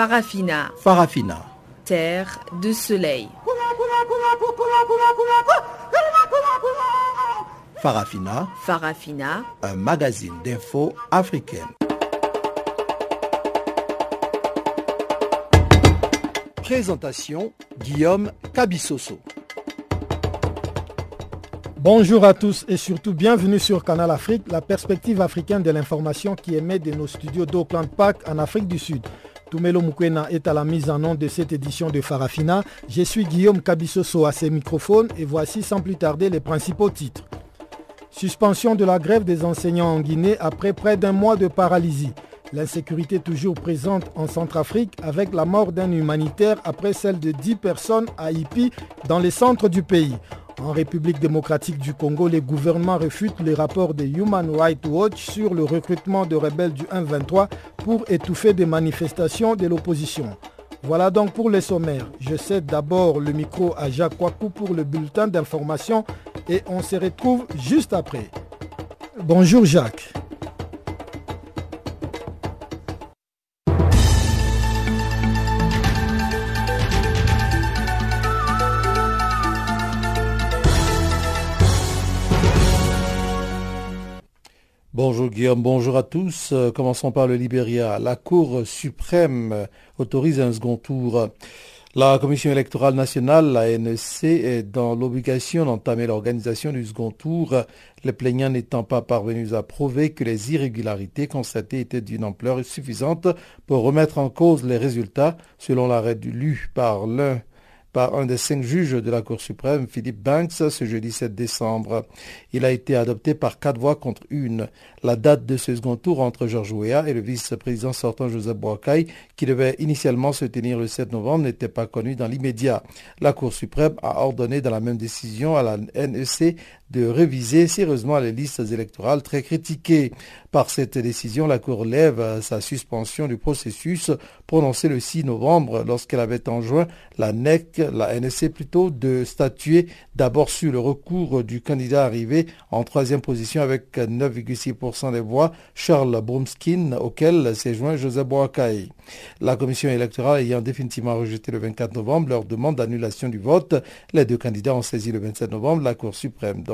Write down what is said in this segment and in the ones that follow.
Farafina. Farafina. Terre de soleil. Farafina. Farafina. Un magazine d'infos africaine. Présentation Guillaume Cabissoso. Bonjour à tous et surtout bienvenue sur Canal Afrique, la perspective africaine de l'information qui émet de nos studios d'Auckland Park en Afrique du Sud. Tumelo Mukwena est à la mise en nom de cette édition de Farafina. Je suis Guillaume Cabissoso à ses microphones et voici sans plus tarder les principaux titres. Suspension de la grève des enseignants en Guinée après près d'un mois de paralysie. L'insécurité toujours présente en Centrafrique avec la mort d'un humanitaire après celle de 10 personnes à Ipi dans les centres du pays. En République démocratique du Congo, les gouvernements refutent les rapports de Human Rights Watch sur le recrutement de rebelles du 1-23 pour étouffer des manifestations de l'opposition. Voilà donc pour les sommaires. Je cède d'abord le micro à Jacques Wakou pour le bulletin d'information et on se retrouve juste après. Bonjour Jacques. Bonjour Guillaume, bonjour à tous. Euh, commençons par le Libéria. La Cour suprême autorise un second tour. La Commission électorale nationale, la NEC, est dans l'obligation d'entamer l'organisation du second tour, les plaignants n'étant pas parvenus à prouver que les irrégularités constatées étaient d'une ampleur suffisante pour remettre en cause les résultats, selon l'arrêt lu par l'un par un des cinq juges de la Cour suprême, Philippe Banks, ce jeudi 7 décembre. Il a été adopté par quatre voix contre une. La date de ce second tour entre Georges Weah et le vice-président sortant Joseph Boakai, qui devait initialement se tenir le 7 novembre, n'était pas connue dans l'immédiat. La Cour suprême a ordonné dans la même décision à la NEC de réviser sérieusement les listes électorales très critiquées. Par cette décision, la Cour lève sa suspension du processus prononcé le 6 novembre lorsqu'elle avait enjoint la NEC, la NSC plutôt, de statuer d'abord sur le recours du candidat arrivé en troisième position avec 9,6% des voix, Charles Brumskin, auquel s'est joint Joseph Boakai. La commission électorale ayant définitivement rejeté le 24 novembre leur demande d'annulation du vote, les deux candidats ont saisi le 27 novembre la Cour suprême.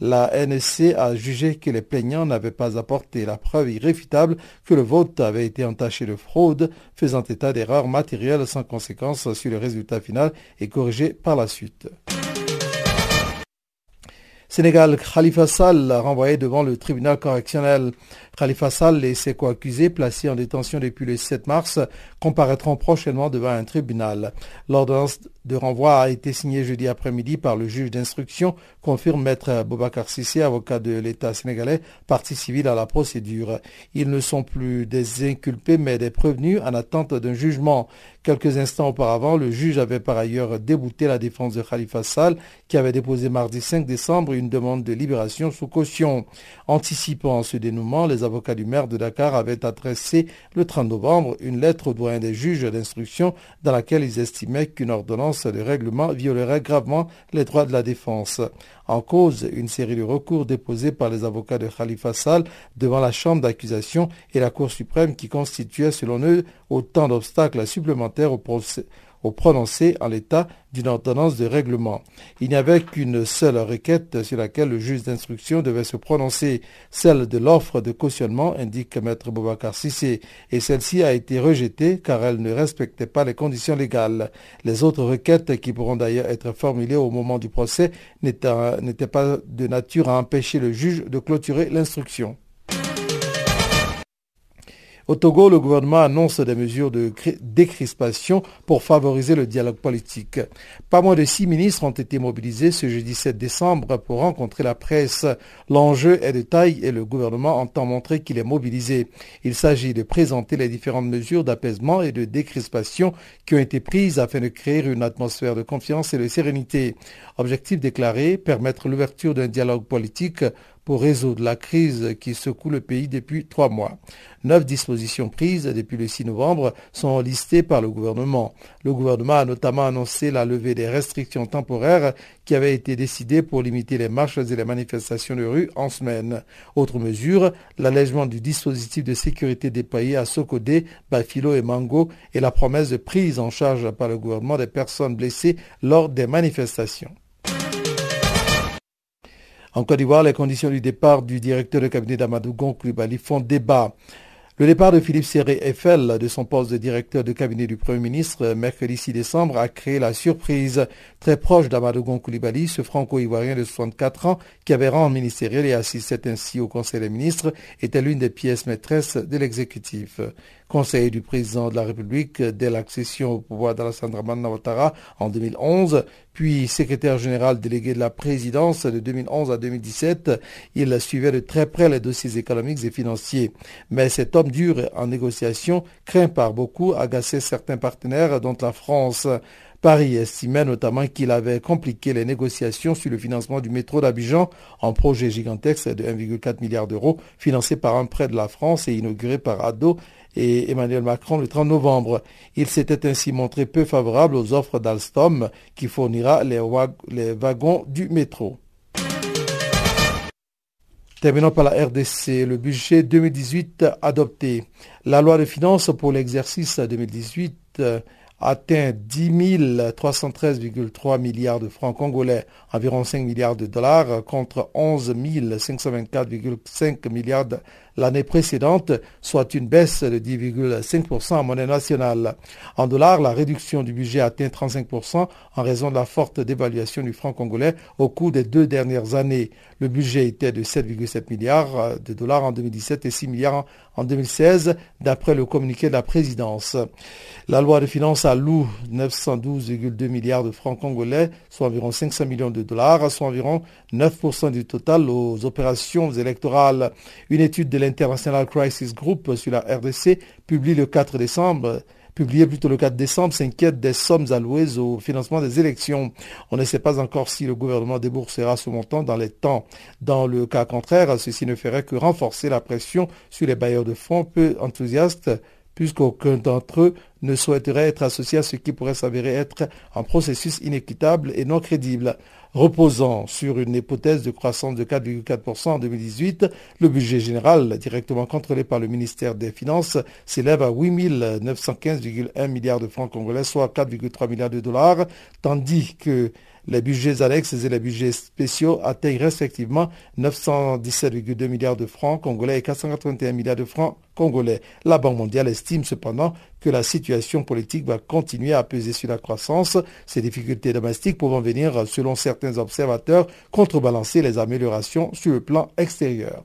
La NSC a jugé que les plaignants n'avaient pas apporté la preuve irréfutable que le vote avait été entaché de fraude, faisant état d'erreurs matérielles sans conséquence sur le résultat final et corrigé par la suite. Sénégal, Khalifa Sall renvoyé devant le tribunal correctionnel. Khalifa Sall et ses co-accusés placés en détention depuis le 7 mars comparaîtront prochainement devant un tribunal. L'ordonnance de renvoi a été signée jeudi après-midi par le juge d'instruction, confirme maître Boubacar Sissé, avocat de l'État sénégalais, partie civile à la procédure. Ils ne sont plus des inculpés mais des prévenus en attente d'un jugement. Quelques instants auparavant, le juge avait par ailleurs débouté la défense de Khalifa Sall, qui avait déposé mardi 5 décembre une demande de libération sous caution. Anticipant ce dénouement, les avocats du maire de Dakar avaient adressé le 30 novembre une lettre au doyen des juges d'instruction dans laquelle ils estimaient qu'une ordonnance de règlement violerait gravement les droits de la défense. En cause, une série de recours déposés par les avocats de Khalifa Sall devant la chambre d'accusation et la Cour suprême qui constituaient selon eux autant d'obstacles supplémentaires au procès au prononcé en l'état d'une ordonnance de règlement. Il n'y avait qu'une seule requête sur laquelle le juge d'instruction devait se prononcer, celle de l'offre de cautionnement, indique maître Boubacar Sissé, et celle-ci a été rejetée car elle ne respectait pas les conditions légales. Les autres requêtes, qui pourront d'ailleurs être formulées au moment du procès, n'étaient pas de nature à empêcher le juge de clôturer l'instruction. Au Togo, le gouvernement annonce des mesures de décrispation pour favoriser le dialogue politique. Pas moins de six ministres ont été mobilisés ce jeudi 7 décembre pour rencontrer la presse. L'enjeu est de taille et le gouvernement entend montrer qu'il est mobilisé. Il s'agit de présenter les différentes mesures d'apaisement et de décrispation qui ont été prises afin de créer une atmosphère de confiance et de sérénité. Objectif déclaré, permettre l'ouverture d'un dialogue politique pour résoudre la crise qui secoue le pays depuis trois mois. Neuf dispositions prises depuis le 6 novembre sont listées par le gouvernement. Le gouvernement a notamment annoncé la levée des restrictions temporaires qui avaient été décidées pour limiter les marches et les manifestations de rue en semaine. Autre mesure, l'allègement du dispositif de sécurité déployé à Sokodé, Bafilo et Mango et la promesse de prise en charge par le gouvernement des personnes blessées lors des manifestations. En Côte d'Ivoire, les conditions du départ du directeur de cabinet d'Amadou Gon font débat. Le départ de Philippe Serré Eiffel de son poste de directeur de cabinet du Premier ministre mercredi 6 décembre a créé la surprise. Très proche d'Amadogon Koulibaly, ce franco-ivoirien de 64 ans qui avait rang ministériel et assistait ainsi au Conseil des ministres, était l'une des pièces maîtresses de l'exécutif conseiller du président de la République dès l'accession au pouvoir d'Alassane Draman en 2011, puis secrétaire général délégué de la présidence de 2011 à 2017. Il suivait de très près les dossiers économiques et financiers. Mais cet homme dur en négociation, craint par beaucoup, agaçait certains partenaires, dont la France. Paris estimait notamment qu'il avait compliqué les négociations sur le financement du métro d'Abidjan, un projet gigantesque de 1,4 milliard d'euros financé par un prêt de la France et inauguré par ADO et Emmanuel Macron le 30 novembre. Il s'était ainsi montré peu favorable aux offres d'Alstom qui fournira les, wagons du métro. Terminons par la RDC, le budget 2018 adopté. La loi de finances pour l'exercice 2018 atteint 10 313,3 milliards de francs congolais, environ 5 milliards de dollars, contre 11 524,5 milliards l'année précédente, soit une baisse de 10,5% en monnaie nationale. En dollars, la réduction du budget atteint 35% en raison de la forte dévaluation du franc congolais au cours des deux dernières années. Le budget était de 7,7 milliards de dollars en 2017 et 6 milliards en 2016, d'après le communiqué de la présidence. La loi de finances alloue 912,2 milliards de francs congolais, soit environ 500 millions de dollars, soit environ 9% du total aux opérations électorales. Une étude de l'International Crisis Group sur la RDC publie le 4 décembre publié plutôt le 4 décembre, s'inquiète des sommes allouées au financement des élections. On ne sait pas encore si le gouvernement déboursera ce montant dans les temps. Dans le cas contraire, ceci ne ferait que renforcer la pression sur les bailleurs de fonds peu enthousiastes puisqu'aucun d'entre eux ne souhaiterait être associé à ce qui pourrait s'avérer être un processus inéquitable et non crédible. Reposant sur une hypothèse de croissance de 4,4% en 2018, le budget général, directement contrôlé par le ministère des Finances, s'élève à 8 915,1 milliards de francs congolais, soit 4,3 milliards de dollars, tandis que les budgets annexes et les budgets spéciaux atteignent respectivement 917,2 milliards de francs congolais et 481 milliards de francs congolais. La Banque mondiale estime cependant que la situation politique va continuer à peser sur la croissance, ces difficultés domestiques pouvant venir, selon certains observateurs, contrebalancer les améliorations sur le plan extérieur.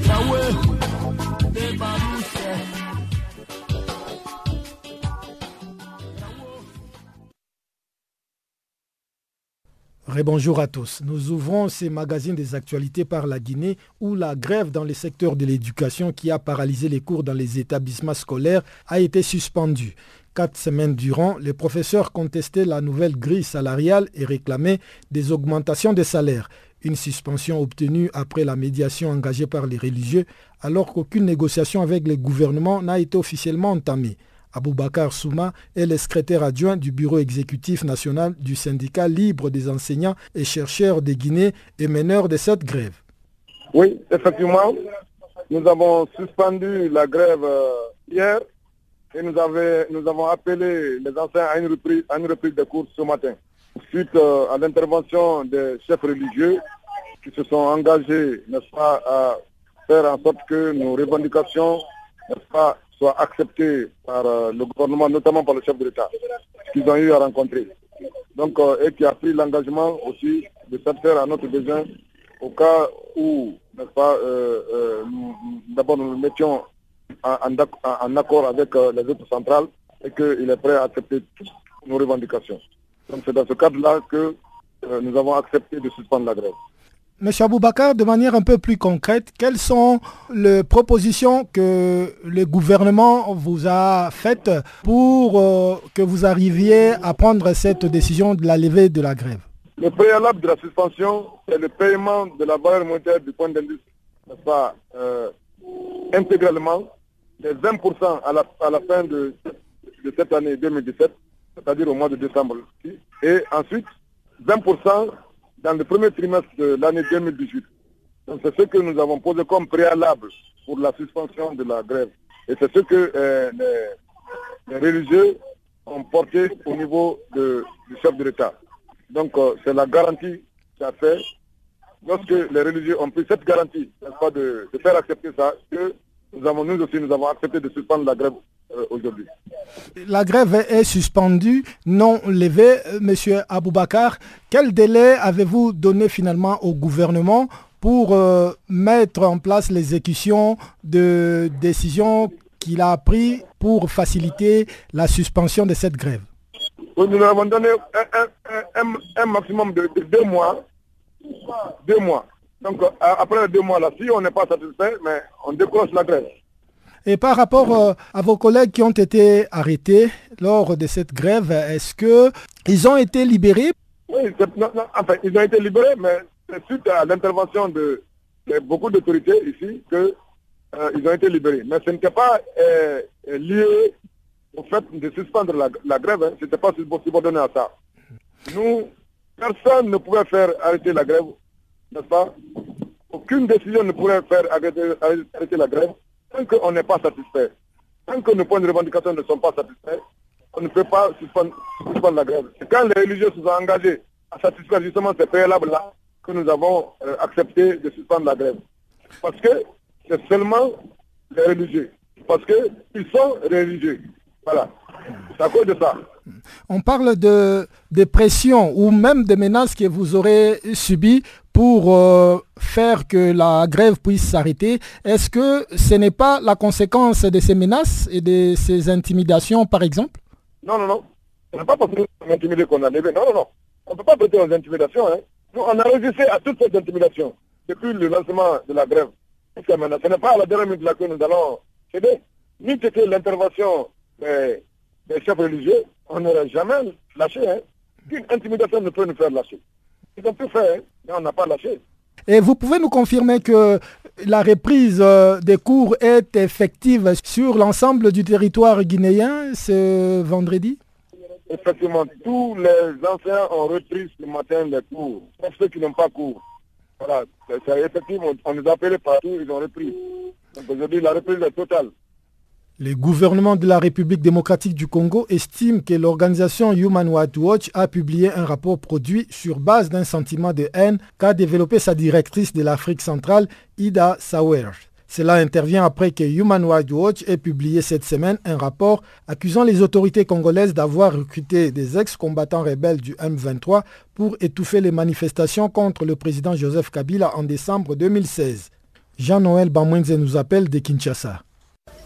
Rebonjour à tous. Nous ouvrons ces magazines des actualités par la Guinée où la grève dans le secteur de l'éducation qui a paralysé les cours dans les établissements scolaires a été suspendue. Quatre semaines durant, les professeurs contestaient la nouvelle grille salariale et réclamaient des augmentations de salaires. Une suspension obtenue après la médiation engagée par les religieux alors qu'aucune négociation avec les gouvernements n'a été officiellement entamée. Aboubakar Souma est le secrétaire adjoint du bureau exécutif national du syndicat libre des enseignants et chercheurs de Guinée et meneur de cette grève. Oui, effectivement, nous avons suspendu la grève euh, hier et nous, avons appelé les anciens à une reprise, à une reprise de cours ce matin. Suite euh, à l'intervention des chefs religieux qui se sont engagés, n'est-ce pas, à faire en sorte que nos revendications, n'est-ce pas, soient acceptées par euh, le gouvernement, notamment par le chef de l'État, qu'ils ont eu à rencontrer. Donc, et qui a pris l'engagement aussi de satisfaire à notre besoin au cas où, euh, euh, d'abord nous nous mettions en, accord avec euh, les autres centrales et qu'il est prêt à accepter toutes nos revendications. Donc c'est dans ce cadre-là que nous avons accepté de suspendre la grève. Monsieur Aboubakar, de manière un peu plus concrète, quelles sont les propositions que le gouvernement vous a faites pour que vous arriviez à prendre cette décision de la levée de la grève? Le préalable de la suspension, c'est le paiement de la valeur monétaire du point d'indice, pas, euh, intégralement, les 20% à la, fin de cette année 2017, c'est-à-dire au mois de décembre. Et ensuite, 20% dans le premier trimestre de l'année 2018. Donc c'est ce que nous avons posé comme préalable pour la suspension de la grève. Et c'est ce que euh, les, religieux ont porté au niveau de, du chef de l'État. Donc euh, c'est la garantie qu'a fait, lorsque les religieux ont pris cette garantie, pas, de, faire accepter ça, que nous avons nous aussi nous avons accepté de suspendre la grève aujourd'hui. La grève est suspendue, non levée. Euh, monsieur Aboubakar, quel délai avez-vous donné finalement au gouvernement pour mettre en place l'exécution de décisions qu'il a prises pour faciliter la suspension de cette grève? Nous avons donné un, maximum de, deux mois. Deux mois. Donc après deux mois là, si on n'est pas satisfait, mais on décroche la grève. Et par rapport euh, à vos collègues qui ont été arrêtés lors de cette grève, est-ce qu'ils ont été libérés? Oui, enfin, ils ont été libérés, mais c'est suite à l'intervention de, beaucoup d'autorités ici qu'ils euh, ont été libérés. Mais ce n'était pas euh, lié au fait de suspendre la, grève, hein, ce n'était pas subordonné à ça. Nous, personne ne pouvait faire arrêter la grève, n'est-ce pas? Aucune décision ne pourrait faire arrêter, la grève tant qu'on n'est pas satisfait. Tant que nos points de revendication ne sont pas satisfaits, on ne peut pas suspendre, la grève. C'est quand les religieux se sont engagés à satisfaire justement ces préalables-là que nous avons euh, accepté de suspendre la grève. Parce que c'est seulement les religieux. Parce qu'ils sont religieux. Voilà. C'est à cause de ça. On parle de, pression ou même de menaces que vous aurez subies pour euh, faire que la grève puisse s'arrêter. Est-ce que ce n'est pas la conséquence de ces menaces et de ces intimidations, par exemple? Non, non, non. Ce n'est pas parce que nous intimidés qu'on a levé. Non, non, non. On ne peut pas prêter aux intimidations. Hein. Nous, on a résisté à toutes ces intimidations depuis le lancement de la grève. Ce n'est pas à la dernière minute que nous allons céder. Ni que l'intervention des, chefs religieux, on n'aurait jamais lâché. Hein. Intimidation ne peut nous faire lâcher. Ils ont tout fait, mais on n'a pas lâché. Et vous pouvez nous confirmer que la reprise euh, des cours est effective sur l'ensemble du territoire guinéen ce vendredi? Effectivement, tous les enseignants ont repris ce matin les cours, sauf ceux qui n'ont pas cours. Voilà, c'est effectif, on, les a appelés partout, ils ont repris. Donc aujourd'hui, la reprise est totale. Le gouvernement de la République démocratique du Congo estime que l'organisation Human Rights Watch a publié un rapport produit sur base d'un sentiment de haine qu'a développé sa directrice de l'Afrique centrale, Ida Sauer. Cela intervient après que Human Rights Watch ait publié cette semaine un rapport accusant les autorités congolaises d'avoir recruté des ex-combattants rebelles du M23 pour étouffer les manifestations contre le président Joseph Kabila en décembre 2016. Jean-Noël Bamwenze nous appelle de Kinshasa.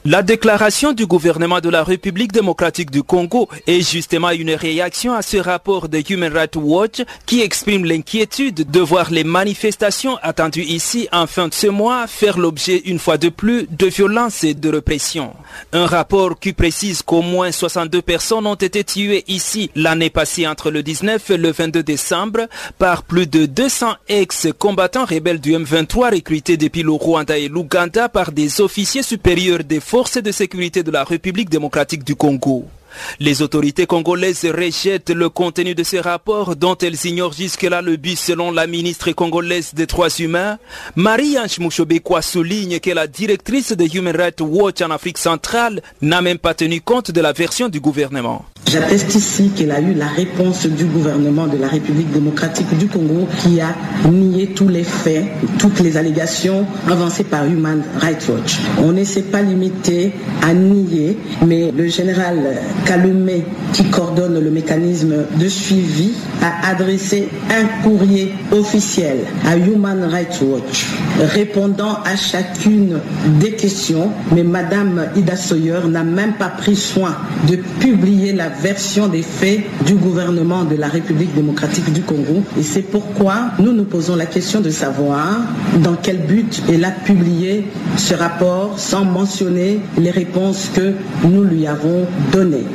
La déclaration du gouvernement de la République démocratique du Congo est justement une réaction à ce rapport de Human Rights Watch qui exprime l'inquiétude de voir les manifestations attendues ici en fin de ce mois faire l'objet une fois de plus de violences et de répression. Un rapport qui précise qu'au moins 62 personnes ont été tuées ici l'année passée entre le 19 et le 22 décembre par plus de 200 ex-combattants rebelles du M23 recrutés depuis le Rwanda et l'Ouganda par des officiers supérieurs des forces de sécurité de la République démocratique du Congo. Les autorités congolaises rejettent le contenu de ce rapport dont elles ignorent jusque-là le but selon la ministre congolaise des droits humains. Marie-Ange Mouchobekwa souligne que la directrice de Human Rights Watch en Afrique centrale n'a même pas tenu compte de la version du gouvernement. J'atteste ici qu'elle a eu la réponse du gouvernement de la République démocratique du Congo qui a nié tous les faits, toutes les allégations avancées par Human Rights Watch. On ne s'est pas limité à nier, mais le général Kalumé, qui coordonne le mécanisme de suivi, a adressé un courrier officiel à Human Rights Watch, répondant à chacune des questions, mais Madame Ida Sawyer n'a même pas pris soin de publier la version des faits du gouvernement de la République démocratique du Congo. Et c'est pourquoi nous nous posons la question de savoir dans quel but elle a publié ce rapport sans mentionner les réponses que nous lui avons données.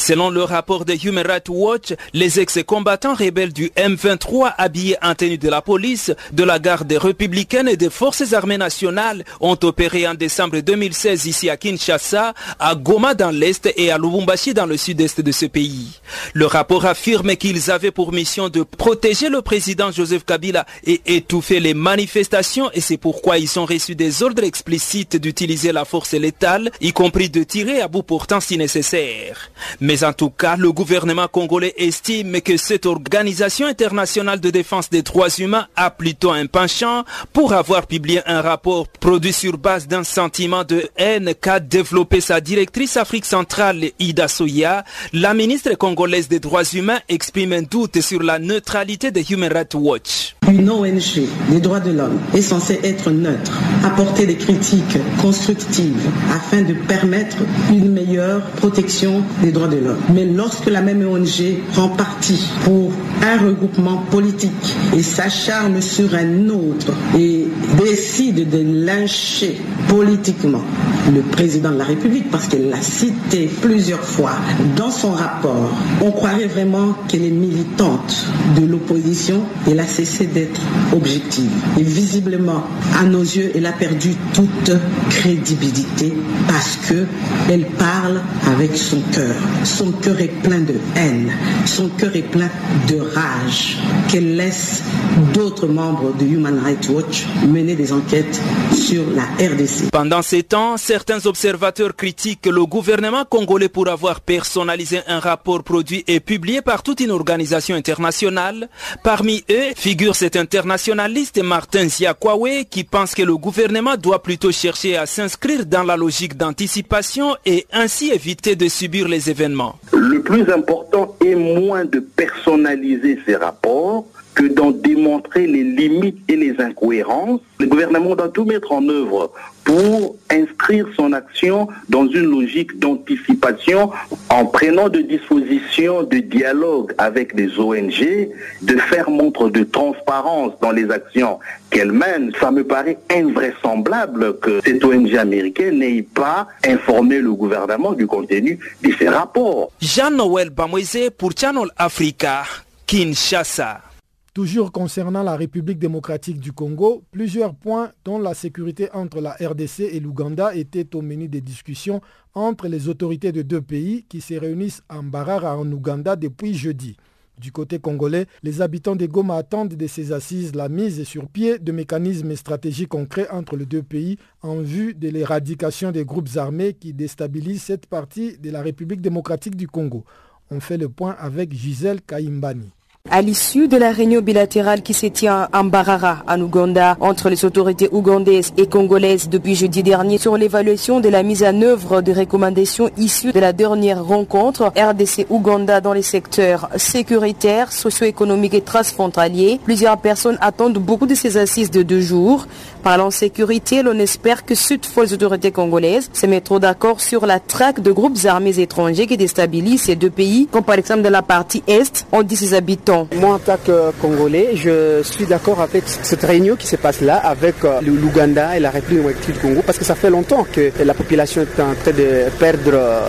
Selon le rapport de Human Rights Watch, les ex-combattants rebelles du M23 habillés en tenue de la police, de la garde républicaine et des forces armées nationales ont opéré en décembre 2016 ici à Kinshasa, à Goma dans l'Est et à Lubumbashi dans le sud-est de ce pays. Le rapport affirme qu'ils avaient pour mission de protéger le président Joseph Kabila et étouffer les manifestations et c'est pourquoi ils ont reçu des ordres explicites d'utiliser la force létale, y compris de tirer à bout portant si nécessaire. En tout cas, le gouvernement congolais estime que cette organisation internationale de défense des droits humains a plutôt un penchant pour avoir publié un rapport produit sur base d'un sentiment de haine qu'a développé sa directrice Afrique centrale Ida Soya. La ministre congolaise des droits humains exprime un doute sur la neutralité de Human Rights Watch. Une ONG des droits de l'homme est censée être neutre, apporter des critiques constructives afin de permettre une meilleure protection des droits de l'homme. Mais lorsque la même ONG prend parti pour un regroupement politique et s'acharne sur un autre et décide de lyncher politiquement le président de la République parce qu'elle l'a cité plusieurs fois dans son rapport, on croirait vraiment qu'elle est militante de l'opposition. Elle a cessé d'être objective. Et visiblement, à nos yeux, elle a perdu toute crédibilité parce que elle parle avec son cœur. Son cœur est plein de haine. Son cœur est plein de rage qu'elle laisse d'autres membres de Human Rights Watch mener des enquêtes sur la RDC. Pendant ces temps, certains observateurs critiquent le gouvernement congolais pour avoir personnalisé un rapport produit et publié par toute une organisation internationale. Parmi eux figure cet internationaliste Martin Ziakwawe qui pense que le gouvernement doit plutôt chercher à s'inscrire dans la logique d'anticipation et ainsi éviter de subir les événements. Le plus important est moins de personnaliser ces rapports que d'en démontrer les limites et les incohérences. Le gouvernement doit tout mettre en œuvre pour inscrire son action dans une logique d'anticipation en prenant des dispositions de dialogue avec les ONG, de faire montre de transparence dans les actions qu'elle mène. Ça me paraît invraisemblable que cette ONG américaine n'ait pas informé le gouvernement du contenu de ces rapports. Jean-Noël Bamoise pour Channel Africa, Kinshasa. Toujours concernant la République démocratique du Congo, plusieurs points dont la sécurité entre la RDC et l'Ouganda étaient au menu des discussions entre les autorités de deux pays qui se réunissent en Barara en Ouganda depuis jeudi. Du côté congolais, les habitants de Goma attendent de ces assises la mise sur pied de mécanismes stratégiques concrets entre les deux pays en vue de l'éradication des groupes armés qui déstabilisent cette partie de la République démocratique du Congo. On fait le point avec Gisèle Kaimbani. À l'issue de la réunion bilatérale qui se tient en Barara, en Ouganda, entre les autorités ougandaises et congolaises depuis jeudi dernier sur l'évaluation de la mise en œuvre des recommandations issues de la dernière rencontre RDC-Ouganda dans les secteurs sécuritaires, socio-économiques et transfrontaliers, plusieurs personnes attendent beaucoup de ces assises de deux jours. Parlant sécurité, l'on espère que fois les autorités congolaises se mettront d'accord sur la traque de groupes armés étrangers qui déstabilisent ces deux pays, comme par exemple dans la partie Est, on dit ses habitants Moi, en tant que Congolais, je suis d'accord avec cette réunion qui se passe là avec euh, l'Ouganda et la République démocratique du Congo parce que ça fait longtemps que la population est en train de perdre euh,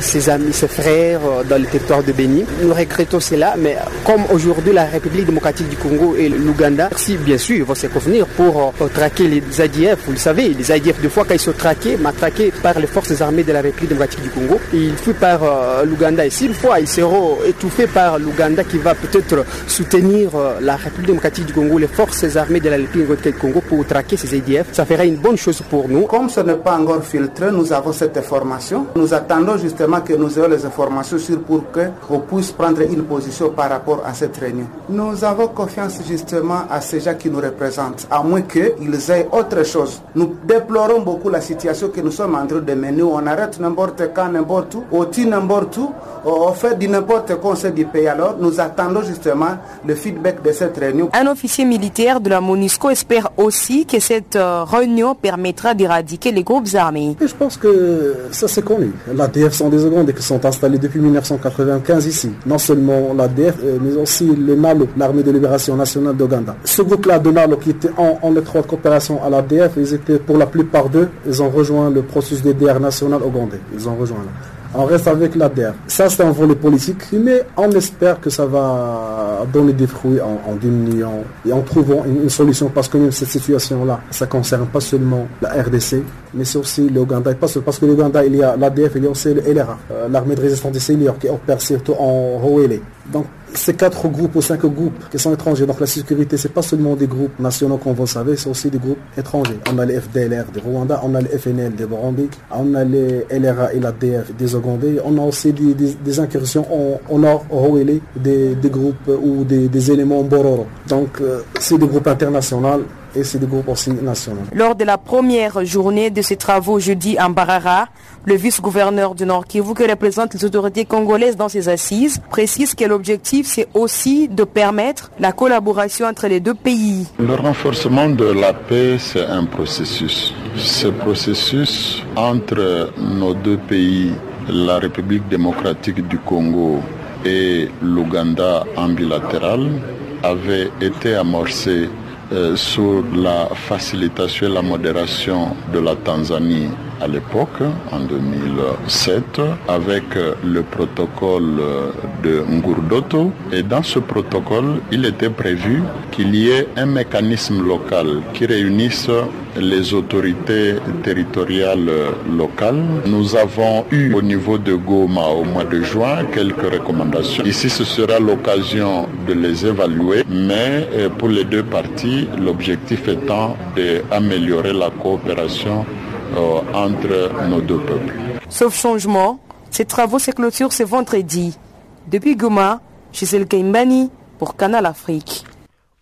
ses amis, ses frères euh, dans le territoire de Béni. Nous regrettons cela, mais comme aujourd'hui la République démocratique du Congo et l'Ouganda, si bien sûr, vont se convenir pour traquer les ADF, vous le savez, les ADF, des fois, quand ils sont traqués, matraqués par les forces armées de la République démocratique du Congo, ils fuient par l'Ouganda. Et si une fois ils seront étouffés par l'Ouganda qui va peut-être soutenir la République démocratique du Congo, les forces armées de la République du Congo pour traquer ces ADF, ça ferait une bonne chose pour nous. Comme ce n'est pas encore filtré, nous avons cette information. Nous attendons justement que nous ayons les informations sur pour qu'on puisse prendre une position par rapport à cette réunion. Nous avons confiance justement à ces gens qui nous représentent, à moins qu'ils aient autre chose. Nous déplorons beaucoup la situation que nous sommes en train de mener. On arrête n'importe quand, n'importe où, on tire n'importe où, on fait du n'importe quoi du pays. Alors nous attendons justement le feedback de cette réunion. Un officier militaire de la MONUSCO espère aussi que cette euh, réunion permettra d'éradiquer les groupes armés. je pense que ça c'est connu. L'ADF sont des Ougandais qui sont installés depuis 1995 ici. Non seulement l'ADF, euh, mais aussi le NALO, l'armée de libération nationale d'Ouganda. Ce groupe-là de NALO qui était en, en étroite coopération à l'ADF, ils étaient pour la plupart d'eux, ils ont rejoint le processus DDR national ougandais. Ils ont rejoint là on reste avec l'ADR. Ça, c'est un volet politique, mais on espère que ça va donner des fruits en, diminuant et en trouvant une, solution parce que cette situation-là, ça ne concerne pas seulement la RDC, mais c'est aussi l'Ouganda. Parce que l'Ouganda, il y a l'ADF, il y a aussi le LRA, euh, l'armée de résistance des seniors qui opère surtout en Roélé. Donc, ces quatre groupes ou cinq groupes qui sont étrangers. Donc la sécurité, c'est pas seulement des groupes nationaux vous le savez, c'est aussi des groupes étrangers. On a les FDLR de Rwanda, on a les FNL de Burundi, on a les LRA et l'ADF des Ougandais, on a aussi des, incursions au nord, au des, des groupes ou des, éléments Bororo. Donc euh, c'est des groupes internationaux et c'est des groupes aussi nationaux. Lors de la première journée de ces travaux jeudi en Barara, le vice-gouverneur du Nord Kivu, qui représente les autorités congolaises dans ces assises, précise que l'objectif, c'est aussi de permettre la collaboration entre les deux pays. Le renforcement de la paix, c'est un processus. Ce processus entre nos deux pays, la République démocratique du Congo et l'Ouganda en bilatéral, avait été amorcé sur la facilitation et la modération de la Tanzanie à l'époque, en 2007, avec le protocole de Ngurdoto. Et dans ce protocole, il était prévu qu'il y ait un mécanisme local qui réunisse les autorités territoriales locales. Nous avons eu au niveau de Goma au mois de juin quelques recommandations. Ici, ce sera l'occasion de les évaluer, mais euh, pour les deux parties, l'objectif étant d'améliorer la coopération entre nos deux peuples. Sauf changement, ces travaux se clôturent ce vendredi. Depuis Goma, Gisèle Kaimbani pour Canal Afrique.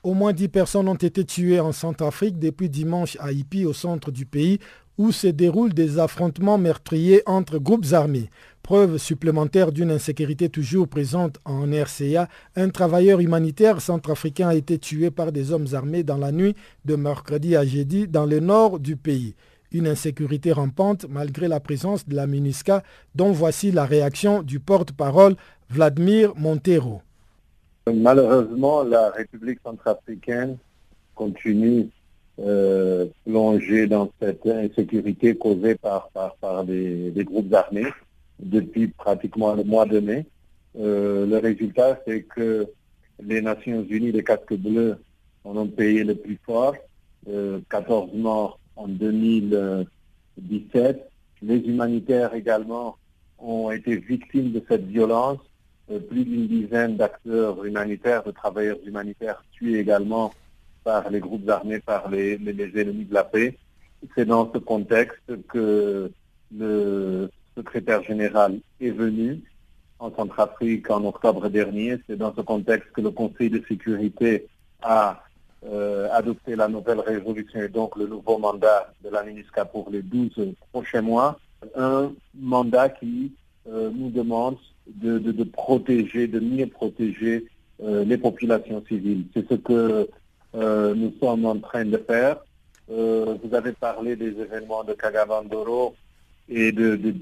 Au moins 10 personnes ont été tuées en Centrafrique depuis dimanche à Ipi, au centre du pays, où se déroulent des affrontements meurtriers entre groupes armés. Preuve supplémentaire d'une insécurité toujours présente en RCA, un travailleur humanitaire centrafricain a été tué par des hommes armés dans la nuit de mercredi à jeudi dans le nord du pays une insécurité rampante malgré la présence de la MINUSCA, dont voici la réaction du porte-parole Vladimir Montero. Malheureusement, la République centrafricaine continue euh, plongée dans cette insécurité causée par, par, des, groupes armés depuis pratiquement le mois de mai. Euh, le résultat, c'est que les Nations Unies, les casques bleus, en ont payé le plus fort, 14 euh, morts en 2017. Les humanitaires également ont été victimes de cette violence. Euh, plus d'une dizaine d'acteurs humanitaires, de travailleurs humanitaires tués également par les groupes armés, par les, ennemis de la paix. C'est dans ce contexte que le secrétaire général est venu en Centrafrique en octobre dernier. C'est dans ce contexte que le Conseil de sécurité a euh, adopter la nouvelle résolution et donc le nouveau mandat de la MINUSCA pour les 12 prochains mois. Un mandat qui euh, nous demande de, protéger, de mieux protéger euh, les populations civiles. C'est ce que nous sommes en train de faire. vous avez parlé des événements de Kagavandoro et de, de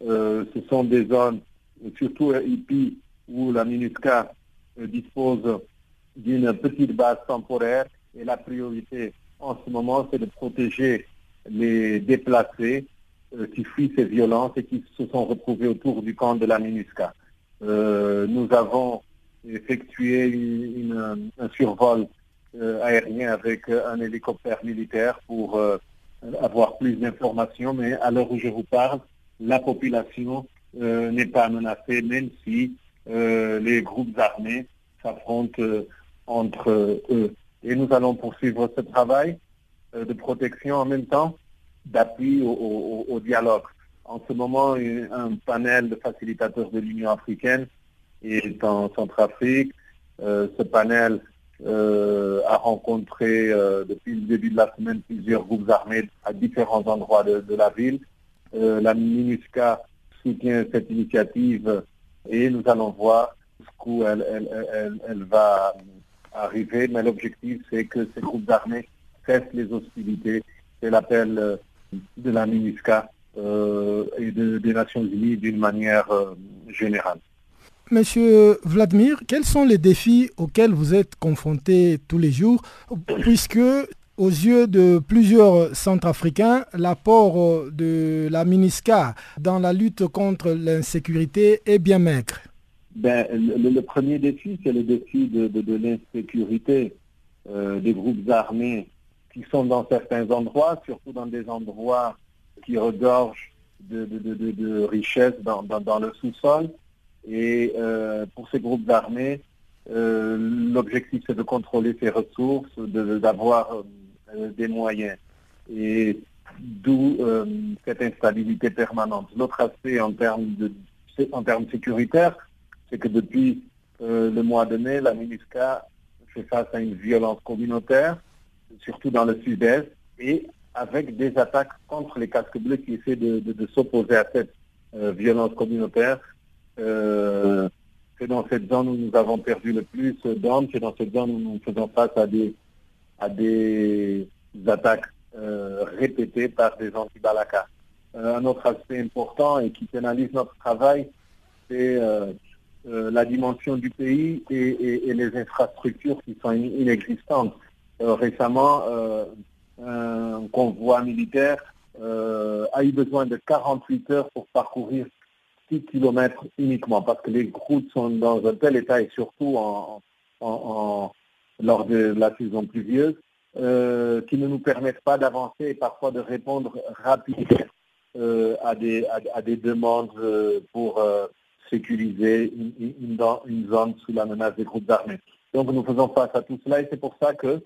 ce sont des zones, surtout IPI, où la MINUSCA dispose d'une petite base temporaire et la priorité en ce moment, c'est de protéger les déplacés qui fuient ces violences et qui se sont retrouvés autour du camp de la MINUSCA. nous avons effectué un survol aérien avec un hélicoptère militaire pour avoir plus d'informations, mais à l'heure où je vous parle, la population euh, n'est pas menacée, même si euh, les groupes armés s'affrontent euh, entre eux. Et nous allons poursuivre ce travail de protection en même temps d'appui au, dialogue. En ce moment, un panel de facilitateurs de l'Union africaine est en Centrafrique. ce panel a rencontré depuis le début de la semaine plusieurs groupes armés à différents endroits de, de la ville. la MINUSCA soutient cette initiative et nous allons voir jusqu'où elle, elle, va Mais l'objectif, c'est que ces groupes armés cessent les hostilités. C'est l'appel euh, de la MINUSCA euh, et des Nations Unies d'une manière euh, générale. Monsieur Vladimir, quels sont les défis auxquels vous êtes confrontés tous les jours, puisque aux yeux de plusieurs centrafricains, l'apport de la MINISCA dans la lutte contre l'insécurité est bien maigre? Ben, le, premier défi, c'est le défi de, l'insécurité euh, des groupes armés qui sont dans certains endroits, surtout dans des endroits qui regorgent de, richesses dans, le sous-sol. Et euh, pour ces groupes armés, euh, l'objectif c'est de contrôler ces ressources, d'avoir des moyens. Et d'où cette instabilité permanente. L'autre aspect en termes, de, en termes sécuritaires, c'est que depuis euh, le mois de mai, la MINUSCA fait face à une violence communautaire, surtout dans le sud-est, et avec des attaques contre les casques bleus qui essaient de, s'opposer à cette violence communautaire. c'est dans cette zone où nous avons perdu le plus d'hommes, c'est dans cette zone où nous faisons face à des à des attaques euh, répétées par des anti-Balaka. Euh, un autre aspect important et qui pénalise notre travail, c'est euh, la dimension du pays et, les infrastructures qui sont inexistantes. récemment, un convoi militaire a eu besoin de 48 heures pour parcourir 6 kilomètres uniquement, parce que les routes sont dans un tel état et surtout en, lors de la saison pluvieuse, euh, qui ne nous permettent pas d'avancer et parfois de répondre rapidement euh, à, des, à, des demandes euh, pour sécuriser une, zone sous la menace des groupes armés. Donc nous faisons face à tout cela et c'est pour ça que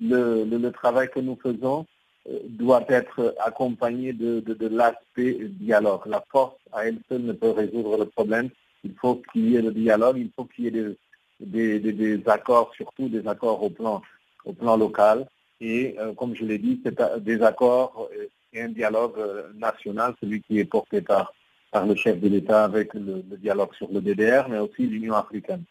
le, travail que nous faisons doit être accompagné de, l'aspect dialogue. La force à elle seule ne peut résoudre le problème. Il faut qu'il y ait le dialogue, il faut qu'il y ait des, accords, surtout des accords au plan, local. Et euh, comme je l'ai dit, c'est des accords euh, et un dialogue euh, national, celui qui est porté par, par le chef de l'État avec le, dialogue sur le DDR, mais aussi l'Union africaine.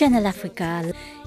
Channel Africa.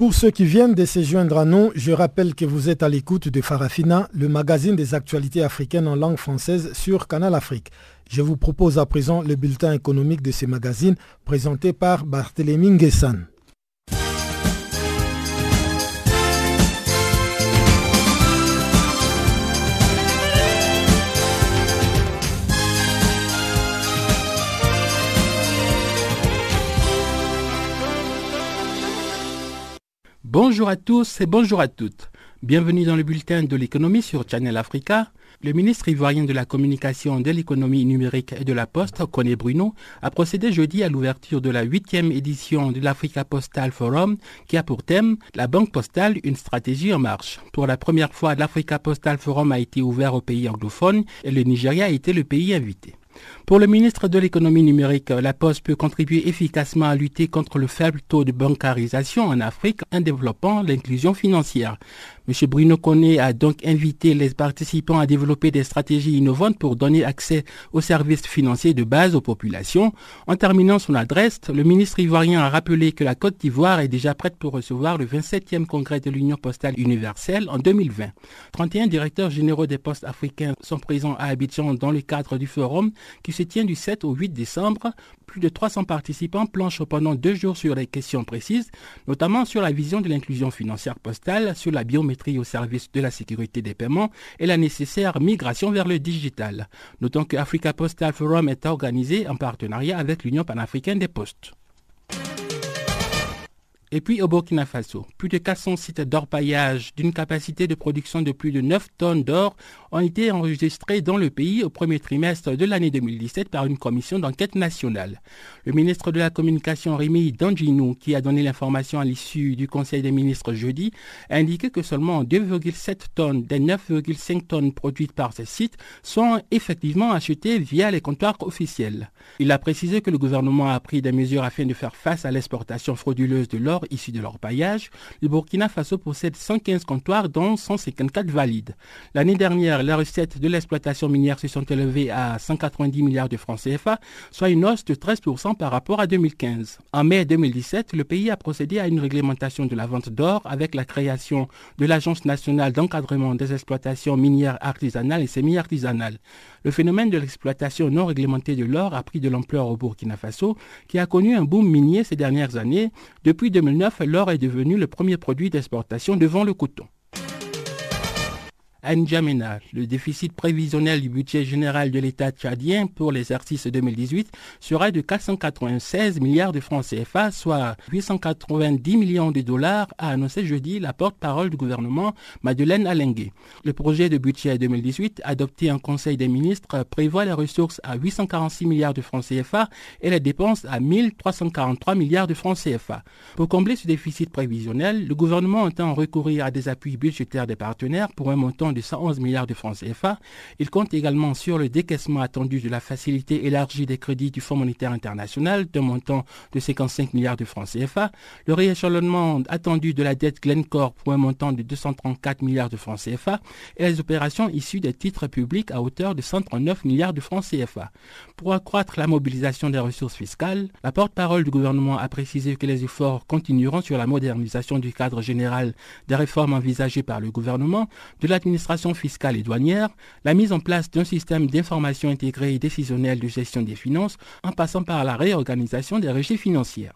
Pour ceux qui viennent de se joindre à nous, je rappelle que vous êtes à l'écoute de Farafina, le magazine des actualités africaines en langue française sur Canal Afrique. Je vous propose à présent le bulletin économique de ce magazine présenté par Barthélémy Nguessan. Bonjour à tous et bonjour à toutes. Bienvenue dans le bulletin de l'économie sur Channel Africa. Le ministre ivoirien de la communication, de l'économie numérique et de la poste, Coné Bruno, a procédé jeudi à l'ouverture de la huitième édition de l'Africa Postal Forum qui a pour thème La Banque postale, une stratégie en marche. Pour la première fois, l'Africa Postal Forum a été ouvert aux pays anglophones et le Nigeria a été le pays invité. Pour le ministre de l'économie numérique, la Poste peut contribuer efficacement à lutter contre le faible taux de bancarisation en Afrique en développant l'inclusion financière. M. Bruno Conné a donc invité les participants à développer des stratégies innovantes pour donner accès aux services financiers de base aux populations. En terminant son adresse, le ministre ivoirien a rappelé que la Côte d'Ivoire est déjà prête pour recevoir le 27e congrès de l'Union postale universelle en 2020. 31 directeurs généraux des postes africains sont présents à Abidjan dans le cadre du forum qui se du 7 au 8 décembre. Plus de 300 participants planchent pendant deux jours sur des questions précises, notamment sur la vision de l'inclusion financière postale, sur la biométrie au service de la sécurité des paiements et la nécessaire migration vers le digital. Notons que Africa Postal Forum est organisé en partenariat avec l'Union panafricaine des postes. Et puis au Burkina Faso, plus de 400 sites d'orpaillage d'une capacité de production de plus de 9 tonnes d'or ont été enregistrés dans le pays au premier trimestre de l'année 2017 par une commission d'enquête nationale. Le ministre de la Communication Rémi Danginou, qui a donné l'information à l'issue du Conseil des ministres jeudi, a indiqué que seulement 2,7 tonnes des 9,5 tonnes produites par ces sites sont effectivement achetées via les comptoirs officiels. Il a précisé que le gouvernement a pris des mesures afin de faire face à l'exportation frauduleuse de l'or issus de leur paillage, le Burkina Faso possède 115 comptoirs dont 154 valides. L'année dernière, les recettes de l'exploitation minière se sont élevées à 190 milliards de francs CFA, soit une hausse de 13% par rapport à 2015. En mai 2017, le pays a procédé à une réglementation de la vente d'or avec la création de l'Agence nationale d'encadrement des exploitations minières artisanales et semi-artisanales. Le phénomène de l'exploitation non réglementée de l'or a pris de l'ampleur au Burkina Faso, qui a connu un boom minier ces dernières années. Depuis 2009, l'or est devenu le premier produit d'exportation devant le coton. À N'Djamena, le déficit prévisionnel du budget général de l'État tchadien pour l'exercice 2018 sera de 496 milliards de francs CFA, soit 890 millions de dollars, a annoncé jeudi la porte-parole du gouvernement Madeleine Alengue. Le projet de budget 2018, adopté en Conseil des ministres, prévoit les ressources à 846 milliards de francs CFA et les dépenses à 1343 milliards de francs CFA. Pour combler ce déficit prévisionnel, le gouvernement entend recourir à des appuis budgétaires des partenaires pour un montant de 111 milliards de francs CFA. Il compte également sur le décaissement attendu de la facilité élargie des crédits du Fonds monétaire international d'un montant de 55 milliards de francs CFA, le rééchelonnement attendu de la dette Glencore pour un montant de 234 milliards de francs CFA et les opérations issues des titres publics à hauteur de 139 milliards de francs CFA. Pour accroître la mobilisation des ressources fiscales, la porte-parole du gouvernement a précisé que les efforts continueront sur la modernisation du cadre général des réformes envisagées par le gouvernement, de l'administration fiscale et douanière, la mise en place d'un système d'information intégré et décisionnel de gestion des finances en passant par la réorganisation des régies financières.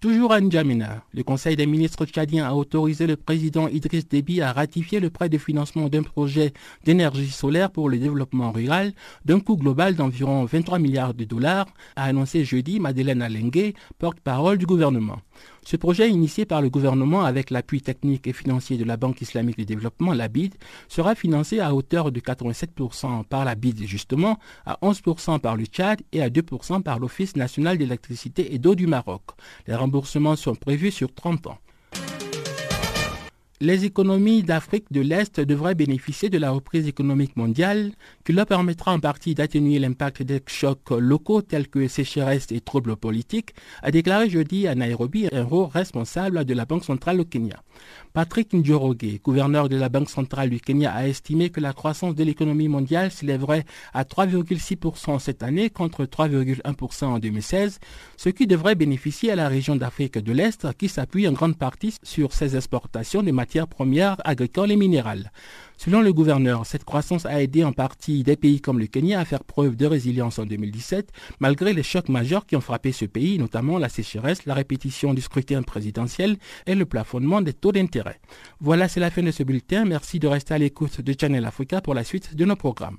Toujours à N'Djamena, le Conseil des ministres tchadiens a autorisé le président Idriss Déby à ratifier le prêt de financement d'un projet d'énergie solaire pour le développement rural d'un coût global d'environ 23 milliards de dollars, a annoncé jeudi Madeleine Alengue, porte-parole du gouvernement. Ce projet, initié par le gouvernement avec l'appui technique et financier de la Banque islamique de développement, la BID, sera financé à hauteur de 87% par la BID justement, à 11% par le Tchad et à 2% par l'Office national d'électricité et d'eau du Maroc. Les remboursements sont prévus sur 30 ans les économies d'Afrique de l'Est devraient bénéficier de la reprise économique mondiale qui leur permettra en partie d'atténuer l'impact des chocs locaux tels que sécheresse et troubles politiques, a déclaré jeudi à Nairobi un rôle responsable de la Banque centrale au Kenya. Patrick Njoroge, gouverneur de la Banque centrale du Kenya, a estimé que la croissance de l'économie mondiale s'élèverait à 3,6% cette année contre 3,1% en 2016, ce qui devrait bénéficier à la région d'Afrique de l'Est qui s'appuie en grande partie sur ses exportations de matières premières agricoles et minérales. Selon le gouverneur, cette croissance a aidé en partie des pays comme le Kenya à faire preuve de résilience en 2017, malgré les chocs majeurs qui ont frappé ce pays, notamment la sécheresse, la répétition du scrutin présidentiel et le plafonnement des taux d'intérêt. Voilà, c'est la fin de ce bulletin. Merci de rester à l'écoute de Channel Africa pour la suite de nos programmes.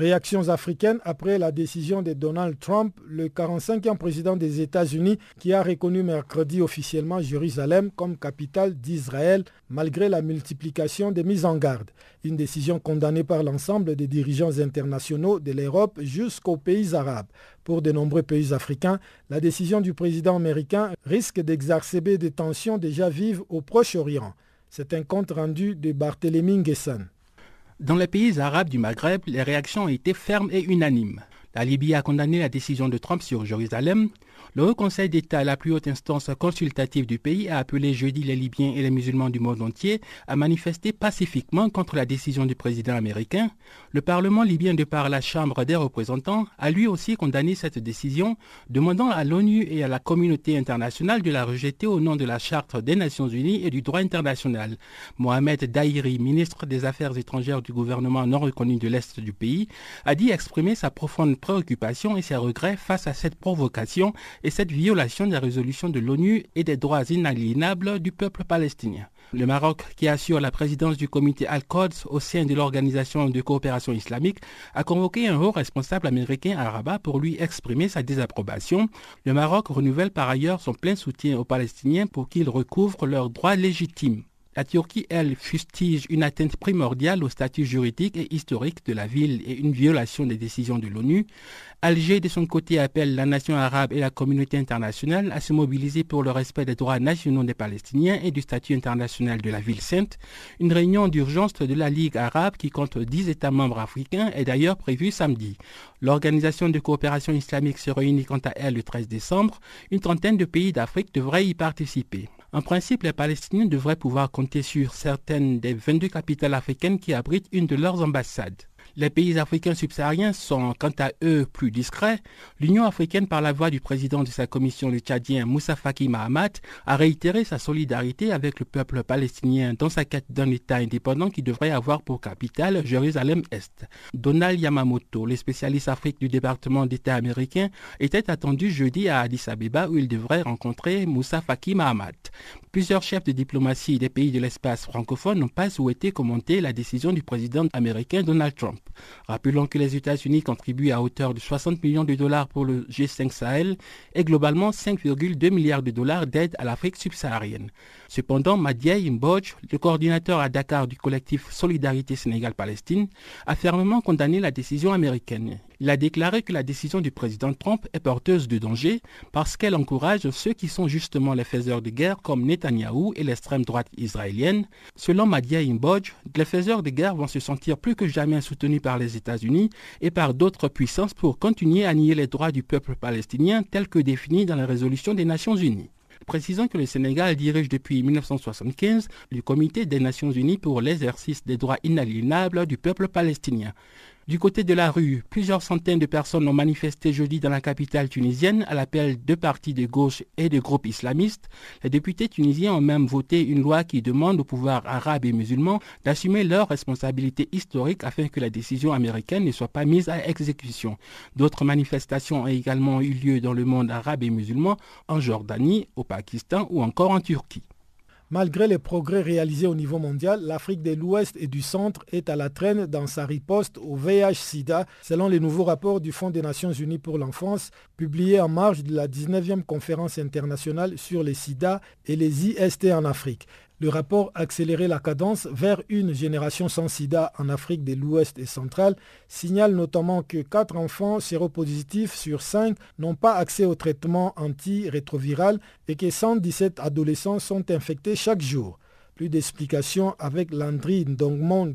Réactions africaines après la décision de Donald Trump, le 45e président des États-Unis, qui a reconnu mercredi officiellement Jérusalem comme capitale d'Israël malgré la multiplication des mises en garde. Une décision condamnée par l'ensemble des dirigeants internationaux de l'Europe jusqu'aux pays arabes. Pour de nombreux pays africains, la décision du président américain risque d'exacerber des tensions déjà vives au Proche-Orient. C'est un compte rendu de Barthélemy Nguessan. Dans les pays arabes du Maghreb, les réactions ont été fermes et unanimes. La Libye a condamné la décision de Trump sur Jérusalem. Le Haut Conseil d'État, la plus haute instance consultative du pays, a appelé jeudi les Libyens et les musulmans du monde entier à manifester pacifiquement contre la décision du président américain. Le Parlement libyen, de par la Chambre des représentants, a lui aussi condamné cette décision, demandant à l'ONU et à la communauté internationale de la rejeter au nom de la Charte des Nations Unies et du droit international. Mohamed Daïri, ministre des Affaires étrangères du gouvernement non reconnu de l'Est du pays, a dit exprimer sa profonde préoccupations et ses regrets face à cette provocation et cette violation des résolutions de l'ONU et des droits inaliénables du peuple palestinien. Le Maroc, qui assure la présidence du comité Al-Quds au sein de l'Organisation de coopération islamique, a convoqué un haut responsable américain à Rabat pour lui exprimer sa désapprobation. Le Maroc renouvelle par ailleurs son plein soutien aux Palestiniens pour qu'ils recouvrent leurs droits légitimes. La Turquie, elle, fustige une atteinte primordiale au statut juridique et historique de la ville et une violation des décisions de l'ONU. Alger, de son côté, appelle la nation arabe et la communauté internationale à se mobiliser pour le respect des droits nationaux des Palestiniens et du statut international de la ville sainte. Une réunion d'urgence de la Ligue arabe, qui compte 10 États membres africains, est d'ailleurs prévue samedi. L'Organisation de coopération islamique se réunit quant à elle le 13 décembre. Une trentaine de pays d'Afrique devraient y participer. En principe, les Palestiniens devraient pouvoir compter sur certaines des 22 capitales africaines qui abritent une de leurs ambassades. Les pays africains subsahariens sont quant à eux plus discrets. L'Union africaine, par la voix du président de sa commission, le Tchadien Moussa Faki Mahamat, a réitéré sa solidarité avec le peuple palestinien dans sa quête d'un État indépendant qui devrait avoir pour capitale Jérusalem-Est. Donald Yamamoto, le spécialiste Afrique du département d'État américain, était attendu jeudi à Addis Abeba où il devrait rencontrer Moussa Faki Mahamat. Plusieurs chefs de diplomatie des pays de l'espace francophone n'ont pas souhaité commenter la décision du président américain Donald Trump. Rappelons que les États-Unis contribuent à hauteur de 60 millions de dollars pour le G5 Sahel et globalement 5,2 milliards de dollars d'aide à l'Afrique subsaharienne. Cependant, Madiaye Mbodj, le coordinateur à Dakar du collectif Solidarité Sénégal-Palestine, a fermement condamné la décision américaine. Il a déclaré que la décision du président Trump est porteuse de danger parce qu'elle encourage ceux qui sont justement les faiseurs de guerre comme Netanyahou et l'extrême droite israélienne. Selon Madia Imbodge, les faiseurs de guerre vont se sentir plus que jamais soutenus par les États-Unis et par d'autres puissances pour continuer à nier les droits du peuple palestinien tels que définis dans la résolution des Nations Unies. Précisons que le Sénégal dirige depuis 1975 le Comité des Nations Unies pour l'exercice des droits inaliénables du peuple palestinien. Du côté de la rue, plusieurs centaines de personnes ont manifesté jeudi dans la capitale tunisienne à l'appel de partis de gauche et de groupes islamistes. Les députés tunisiens ont même voté une loi qui demande au pouvoir arabe et musulman d'assumer leurs responsabilités historiques afin que la décision américaine ne soit pas mise à exécution. D'autres manifestations ont également eu lieu dans le monde arabe et musulman, en Jordanie, au Pakistan ou encore en Turquie. Malgré les progrès réalisés au niveau mondial, l'Afrique de l'Ouest et du Centre est à la traîne dans sa riposte au VIH-Sida, selon les nouveaux rapports du Fonds des Nations Unies pour l'enfance, publiés en marge de la 19e conférence internationale sur les sida et les IST en Afrique. Le rapport Accélérer la cadence vers une génération sans sida en Afrique de l'Ouest et centrale signale notamment que 4 enfants séropositifs sur 5 n'ont pas accès au traitement antirétroviral et que 117 adolescents sont infectés chaque jour. Plus d'explications avec Landry Dongmon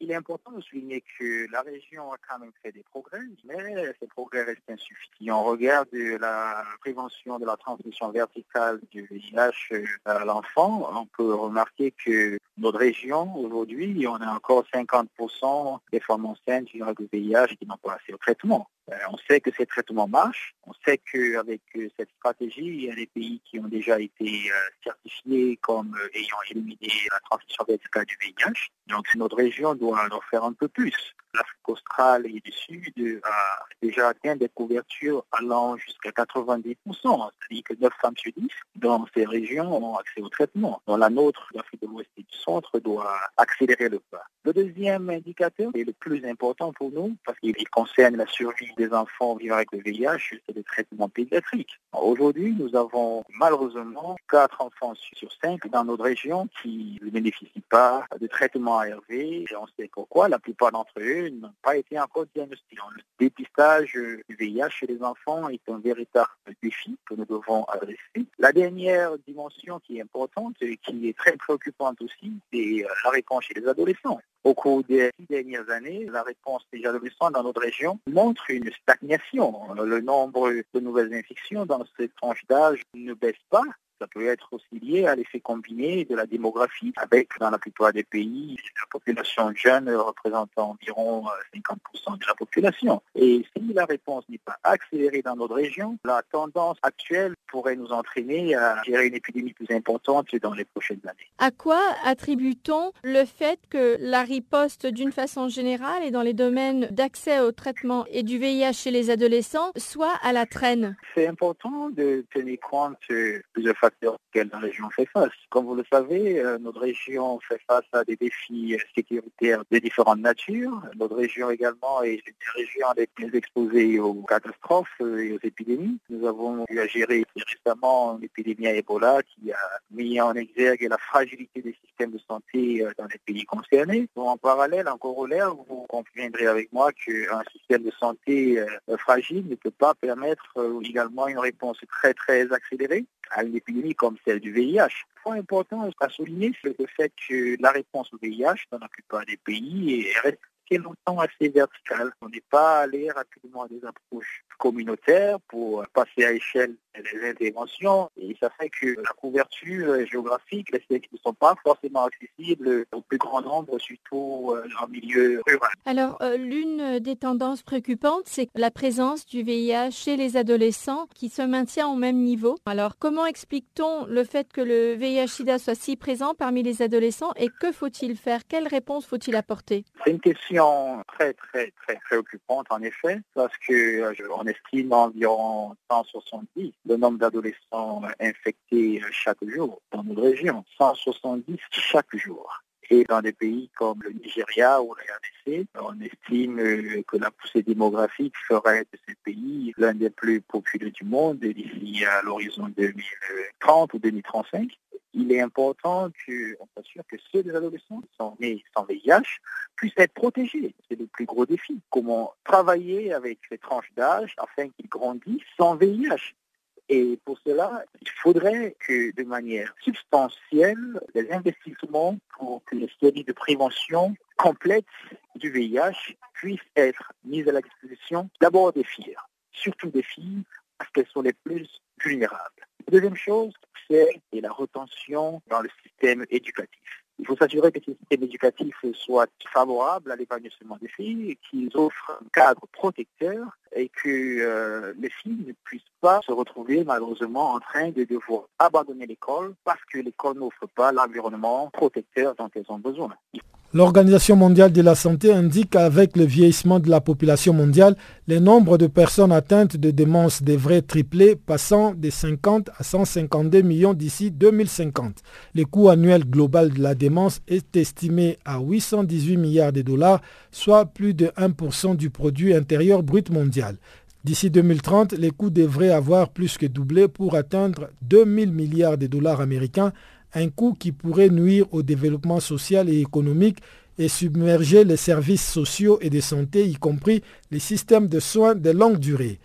Il est important de souligner que la région a quand même fait des progrès, mais ces progrès restent insuffisants. On regarde la prévention de la transmission verticale du VIH à l'enfant. On peut remarquer que notre région, aujourd'hui, on a encore 50% des femmes enceintes qui ont VIH qui n'ont pas assez au traitement. Euh, on sait que ces traitements marchent. On sait qu'avec euh, cette stratégie, il y a des pays qui ont déjà été euh, certifiés comme ayant éliminé la transmission verticale du VIH. Donc notre région doit en faire un peu plus l'Afrique australe et du Sud a déjà atteint des couvertures allant jusqu'à 90%, c'est-à-dire que 9 femmes sur 10 dans ces régions ont accès au traitement. Dans la nôtre, l'Afrique de l'Ouest et du Centre doit accélérer le pas. Le deuxième indicateur est le plus important pour nous parce qu'il concerne la survie des enfants vivant avec le VIH, c'est le traitement pédiatrique. Aujourd'hui, nous avons malheureusement 4 enfants sur 5 dans notre région qui ne bénéficient pas de traitement ARV. Et on sait pourquoi. La plupart d'entre eux n'ont pas été encore diagnostiqués. Le dépistage du VIH chez les enfants est un véritable défi que nous devons adresser. La dernière dimension qui est importante et qui est très préoccupante aussi, c'est euh, la réponse chez les adolescents. Au cours des six dernières années, la réponse des adolescents dans notre région montre une stagnation. Le nombre de nouvelles infections dans cette tranche d'âge ne baisse pas. Ça peut être aussi lié à l'effet combiné de la démographie, avec dans la plupart des pays, la population jeune représentant environ 50% euh, de la population. Et si la réponse n'est pas accélérée dans notre région, la tendance actuelle pourrait nous entraîner à gérer une épidémie plus importante dans les prochaines années. À quoi attribue-t-on le fait que la riposte d'une façon générale et dans les domaines d'accès au traitement et du VIH chez les adolescents soit à la traîne? C'est important de tenir compte de plusieurs facteurs auxquels la région fait face. Comme vous le savez, euh, notre région fait face à des défis sécuritaires de différentes natures. Notre région également est une des régions les plus exposées aux catastrophes et aux épidémies. Nous avons eu à gérer récemment l'épidémie à Ebola qui a mis en exergue la fragilité des systèmes de santé euh, dans les pays concernés. en parallèle, en corollaire, vous conviendrez avec moi qu'un système de santé euh, fragile ne peut pas permettre également une réponse très très accélérée à une épidémie comme celle du VIH. Point important à souligner, c'est le fait que la réponse au VIH dans la plupart des pays reste longtemps assez verticale. On n'est pas allé rapidement à des approches communautaires pour passer à échelle les interventions et ça fait que la couverture géographique, les services ne sont pas forcément accessibles au plus grand nombre, surtout euh, en milieu rural. Alors, euh, l'une des tendances préoccupantes, c'est la présence du VIH chez les adolescents qui se maintient au même niveau. Alors, comment explique-t-on le fait que le VIH-Sida soit si présent parmi les adolescents et que faut-il faire? Quelle réponse faut-il apporter? C'est une question très, très, très préoccupante en effet, parce que euh, on estime environ 170 le nombre d'adolescents infectés chaque jour dans notre région, 170 chaque jour. Et dans des pays comme le Nigeria ou la RDC, on estime que la poussée démographique ferait de ces pays l'un des plus populeux du monde d'ici à l'horizon 2030 ou 2035 il est important qu'on s'assure que ceux des adolescents qui sont nés sans VIH puissent être protégés. C'est le plus gros défi. Comment travailler avec ces tranches d'âge afin qu'ils grandissent sans VIH et pour cela, il faudrait que de manière substantielle, des investissements pour que les séries de prévention complètes du VIH puissent être mises à la disposition d'abord des filles, surtout des filles, parce qu'elles sont les plus vulnérables. Deuxième chose, c'est la retention dans le système éducatif. Il faut s'assurer que ce système éducatif soit favorable à l'épanouissement des filles, qu'ils offrent un cadre protecteur et que euh, les filles ne puissent pas se retrouver malheureusement en train de devoir abandonner l'école parce que l'école n'offre pas l'environnement protecteur dont elles ont besoin. L'Organisation mondiale de la santé indique qu'avec le vieillissement de la population mondiale, le nombre de personnes atteintes de démence devrait tripler, passant de 50 à 152 millions d'ici 2050. Le coût annuel global de la est estimé à 818 milliards de dollars, soit plus de 1% du produit intérieur brut mondial. D'ici 2030, les coûts devraient avoir plus que doublé pour atteindre 2000 milliards de dollars américains, un coût qui pourrait nuire au développement social et économique et submerger les services sociaux et de santé, y compris les systèmes de soins de longue durée.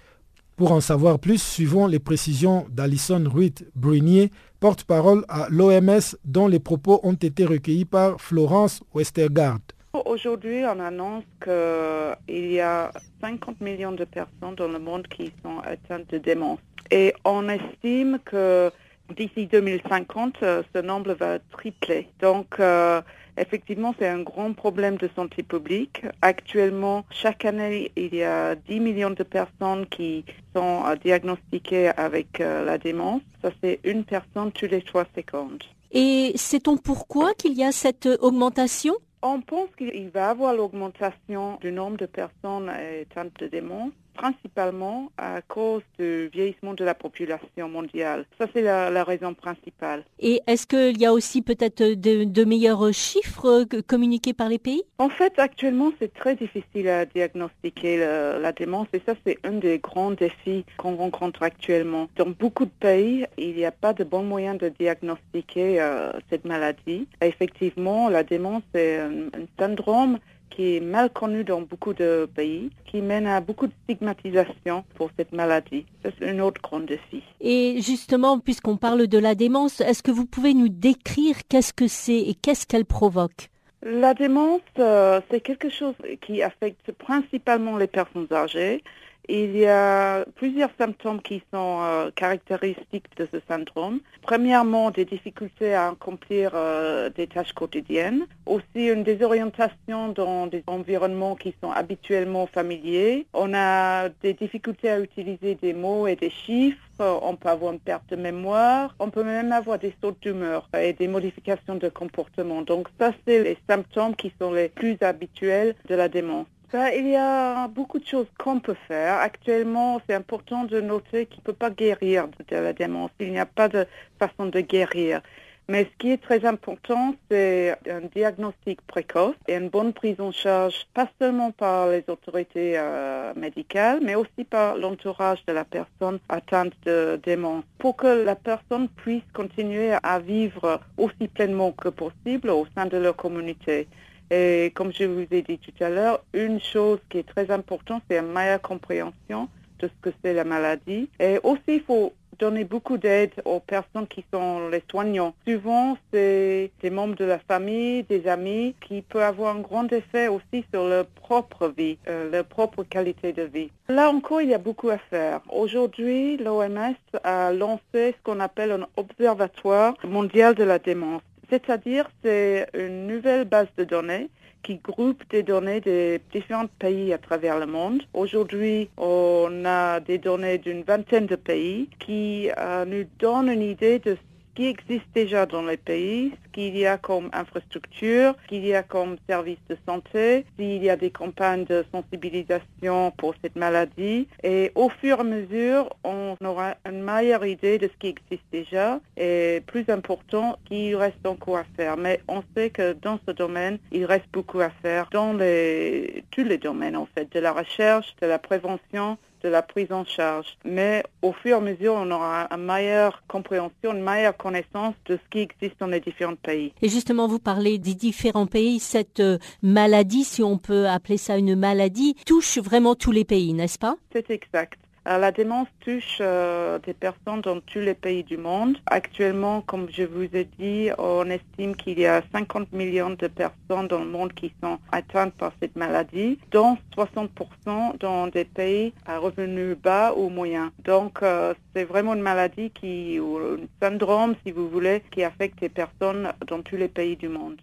Pour en savoir plus, suivons les précisions d'Alison Ruitt-Brunier, porte-parole à l'OMS, dont les propos ont été recueillis par Florence Westergaard. Aujourd'hui, on annonce qu'il y a 50 millions de personnes dans le monde qui sont atteintes de démence. Et on estime que d'ici 2050, euh, ce nombre va tripler. Donc, euh, effectivement, c'est un grand problème de santé publique. Actuellement, chaque année, il y a 10 millions de personnes qui sont euh, diagnostiquées avec la démence. Ça, c'est une personne tous les trois secondes. Et sait-on pourquoi qu'il y a cette augmentation? On pense qu'il va y avoir l'augmentation du nombre de personnes atteintes de démence principalement à cause du vieillissement de la population mondiale. Ça, c'est la, raison principale. Et est-ce qu'il y a aussi peut-être de, meilleurs chiffres communiqués par les pays? En fait, actuellement, c'est très difficile à diagnostiquer la, démence et ça, c'est un des grands défis qu'on rencontre actuellement. Dans beaucoup de pays, il n'y a pas de bons moyens de diagnostiquer euh, cette maladie. effectivement, la démence, c'est un syndrome qui est mal connu dans beaucoup de pays, qui mène à beaucoup de stigmatisation pour cette maladie. C'est un autre grand défi. Et justement, puisqu'on parle de la démence, est-ce que vous pouvez nous décrire qu'est-ce que c'est et qu'est-ce qu'elle provoque? La démence, euh, c'est quelque chose qui affecte principalement les personnes âgées. Il y a plusieurs symptômes qui sont euh, caractéristiques de ce syndrome. Premièrement, des difficultés à accomplir euh, des tâches quotidiennes. Aussi, une désorientation dans des environnements qui sont habituellement familiers. On a des difficultés à utiliser des mots et des chiffres. On peut avoir une perte de mémoire. On peut même avoir des sauts d'humeur et des modifications de comportement. Donc, ça, c'est les symptômes qui sont les plus habituels de la démence. Ben, il y a beaucoup de choses qu'on peut faire. Actuellement, c'est important de noter qu'il ne peut pas guérir de la démence. Il n'y a pas de façon de guérir. Mais ce qui est très important, c'est un diagnostic précoce et une bonne prise en charge, pas seulement par les autorités euh, médicales, mais aussi par l'entourage de la personne atteinte de démence, pour que la personne puisse continuer à vivre aussi pleinement que possible au sein de leur communauté. Et comme je vous ai dit tout à l'heure, une chose qui est très importante, c'est une meilleure compréhension de ce que c'est la maladie. Et aussi, il faut donner beaucoup d'aide aux personnes qui sont les soignants. Souvent, c'est des membres de la famille, des amis, qui peuvent avoir un grand effet aussi sur leur propre vie, euh, leur propre qualité de vie. Là encore, il y a beaucoup à faire. Aujourd'hui, l'OMS a lancé ce qu'on appelle un observatoire mondial de la démence. C'est-à-dire, c'est une nouvelle base de données qui groupe des données de différents pays à travers le monde. Aujourd'hui, on a des données d'une vingtaine de pays qui euh, nous donnent une idée de qui existe déjà dans les pays, ce qu'il y a comme infrastructure, ce qu'il y a comme service de santé, s'il y a des campagnes de sensibilisation pour cette maladie. Et au fur et à mesure, on aura une meilleure idée de ce qui existe déjà et plus important, qu'il reste encore à faire. Mais on sait que dans ce domaine, il reste beaucoup à faire dans les, tous les domaines en fait, de la recherche, de la prévention, de la prise en charge. Mais au fur et à mesure, on aura une meilleure compréhension, une meilleure connaissance de ce qui existe dans les différents pays. Et justement, vous parlez des différents pays. Cette euh, maladie, si on peut appeler ça une maladie, touche vraiment tous les pays, n'est-ce pas? C'est exact. Euh, la démence touche euh, des personnes dans tous les pays du monde. Actuellement, comme je vous ai dit, on estime qu'il y a 50 millions de personnes dans le monde qui sont atteintes par cette maladie, dont 60% dans des pays à revenus bas ou moyens. Donc, euh, c'est vraiment une maladie qui, ou un syndrome, si vous voulez, qui affecte les personnes dans tous les pays du monde.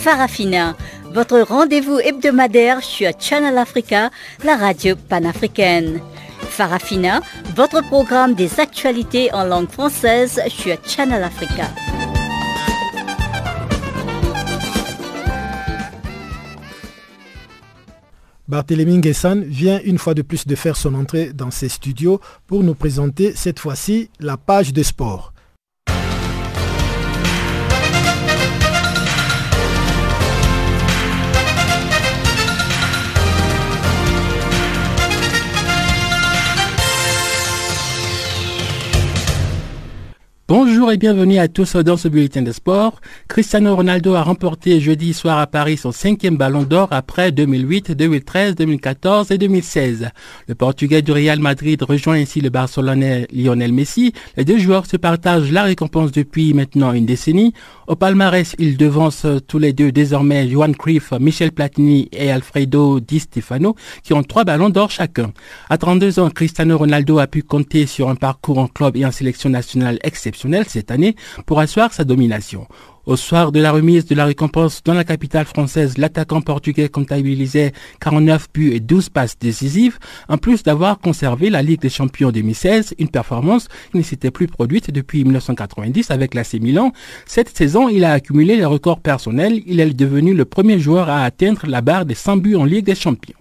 Farafina, votre rendez-vous hebdomadaire sur Channel Africa, la radio panafricaine. Farafina, votre programme des actualités en langue française sur Channel Africa. Barthélémy Nguessan vient une fois de plus de faire son entrée dans ses studios pour nous présenter cette fois-ci la page de sport. Bonjour et bienvenue à tous dans ce bulletin de sport. Cristiano Ronaldo a remporté jeudi soir à Paris son cinquième ballon d'or après 2008, 2013, 2014 et 2016. Le Portugais du Real Madrid rejoint ainsi le Barcelonais Lionel Messi. Les deux joueurs se partagent la récompense depuis maintenant une décennie. Au palmarès, ils devancent tous les deux désormais Johan Cruyff, Michel Platini et Alfredo Di Stefano qui ont trois ballons d'or chacun. À 32 ans, Cristiano Ronaldo a pu compter sur un parcours en club et en sélection nationale exceptionnel cette année pour asseoir sa domination. Au soir de la remise de la récompense dans la capitale française, l'attaquant portugais comptabilisait 49 buts et 12 passes décisives, en plus d'avoir conservé la Ligue des Champions 2016, une performance qui ne s'était plus produite depuis 1990 avec l'AC Milan. Cette saison, il a accumulé les records personnels. Il est devenu le premier joueur à atteindre la barre des 100 buts en Ligue des Champions.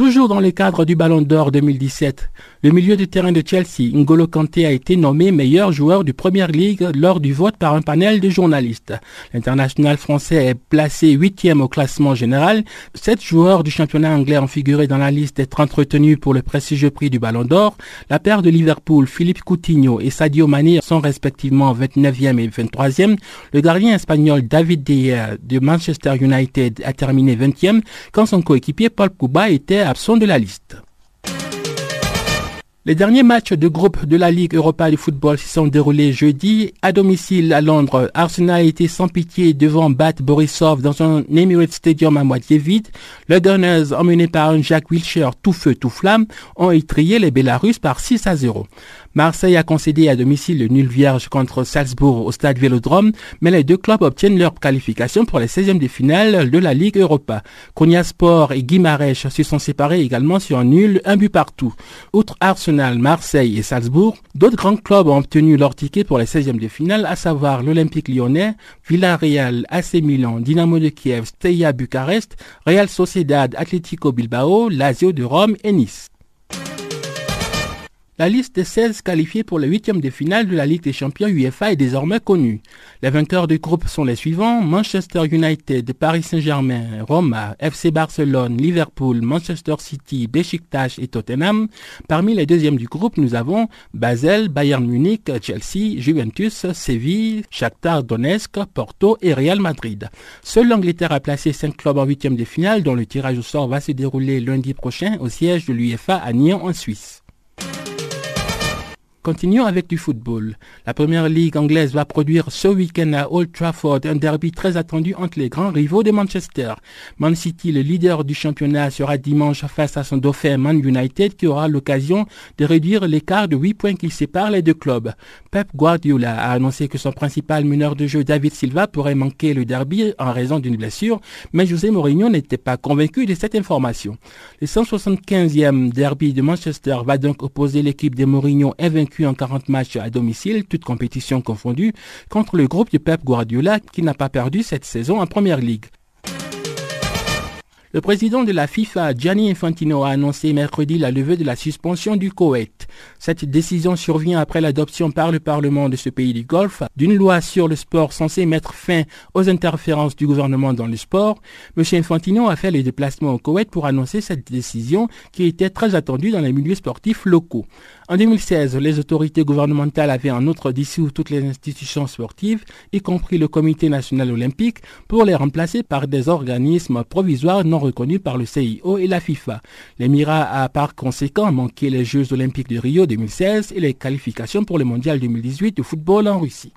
Toujours dans le cadre du Ballon d'Or 2017, le milieu de terrain de Chelsea, N'Golo Kanté, a été nommé meilleur joueur du Premier League lors du vote par un panel de journalistes. L'international français est placé huitième au classement général. Sept joueurs du championnat anglais ont figuré dans la liste d'être entretenus pour le prestigieux prix du Ballon d'Or. La paire de Liverpool, Philippe Coutinho et Sadio Mané sont respectivement 29e et 23e. Le gardien espagnol David De de Manchester United a terminé 20e quand son coéquipier Paul Pogba était absent de la liste. Les derniers matchs de groupe de la Ligue Europa de football se sont déroulés jeudi. À domicile à Londres, Arsenal a été sans pitié devant Bat Borisov dans un Emirates Stadium à moitié vide. Les Gunners, emmenés par un Jack Wilshere tout feu tout flamme, ont étrié les Bélarusses par 6 à 0. Marseille a concédé à domicile le nul vierge contre Salzbourg au stade Vélodrome, mais les deux clubs obtiennent leur qualification pour les 16e de finale de la Ligue Europa. Konya Sport et Guimarães se sont séparés également sur un nul, un but partout. Outre Arsenal, Marseille et Salzbourg, d'autres grands clubs ont obtenu leur ticket pour les 16e de finale, à savoir l'Olympique lyonnais, Villarreal, AC Milan, Dynamo de Kiev, Steaua Bucarest, Real Sociedad, Atlético Bilbao, Lazio de Rome et Nice. La liste des 16 qualifiés pour le huitième de finale de la Ligue des champions UEFA est désormais connue. Les vainqueurs du groupe sont les suivants Manchester United, Paris Saint-Germain, Roma, FC Barcelone, Liverpool, Manchester City, Besiktas et Tottenham. Parmi les deuxièmes du groupe, nous avons Basel, Bayern Munich, Chelsea, Juventus, Séville, Shakhtar Donetsk, Porto et Real Madrid. Seule l'Angleterre a placé 5 clubs en huitième de finale dont le tirage au sort va se dérouler lundi prochain au siège de l'UEFA à Nyon en Suisse. Continuons avec du football. La première ligue anglaise va produire ce week-end à Old Trafford un derby très attendu entre les grands rivaux de Manchester. Man City, le leader du championnat, sera dimanche face à son dauphin Man United qui aura l'occasion de réduire l'écart de 8 points qui sépare les deux clubs. Pep Guardiola a annoncé que son principal meneur de jeu David Silva pourrait manquer le derby en raison d'une blessure, mais José Mourinho n'était pas convaincu de cette information. Le 175e derby de Manchester va donc opposer l'équipe de Mourinho invaincue en 40 matchs à domicile, toutes compétitions confondues, contre le groupe de Pep Guardiola qui n'a pas perdu cette saison en Première Ligue. Le président de la FIFA, Gianni Infantino, a annoncé mercredi la levée de la suspension du Koweït. Cette décision survient après l'adoption par le Parlement de ce pays du Golfe d'une loi sur le sport censée mettre fin aux interférences du gouvernement dans le sport. M. Infantino a fait les déplacements au Koweït pour annoncer cette décision qui était très attendue dans les milieux sportifs locaux. En 2016, les autorités gouvernementales avaient en outre dissous toutes les institutions sportives, y compris le Comité national olympique, pour les remplacer par des organismes provisoires non reconnus par le CIO et la FIFA. L'Émirat a par conséquent manqué les Jeux olympiques de Rio 2016 et les qualifications pour le Mondial 2018 de football en Russie.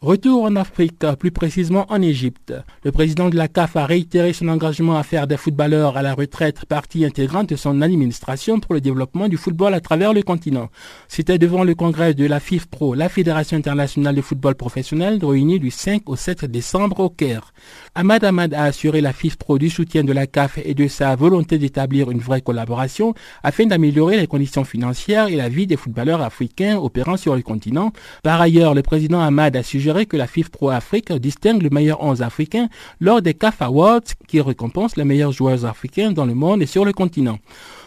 Retour en Afrique, plus précisément en Égypte. Le président de la CAF a réitéré son engagement à faire des footballeurs à la retraite partie intégrante de son administration pour le développement du football à travers le continent. C'était devant le congrès de la FIFPro, la Fédération internationale de football professionnel, réunie du 5 au 7 décembre au Caire. Ahmad Ahmad a assuré la FIFPro du soutien de la CAF et de sa volonté d'établir une vraie collaboration afin d'améliorer les conditions financières et la vie des footballeurs africains opérant sur le continent. Par ailleurs, le président Ahmad a suggéré suggéré que la FIFPro Afrique distingue le meilleur 11 africain lors des CAF Awards qui récompensent les meilleurs joueurs africains dans le monde et sur le continent.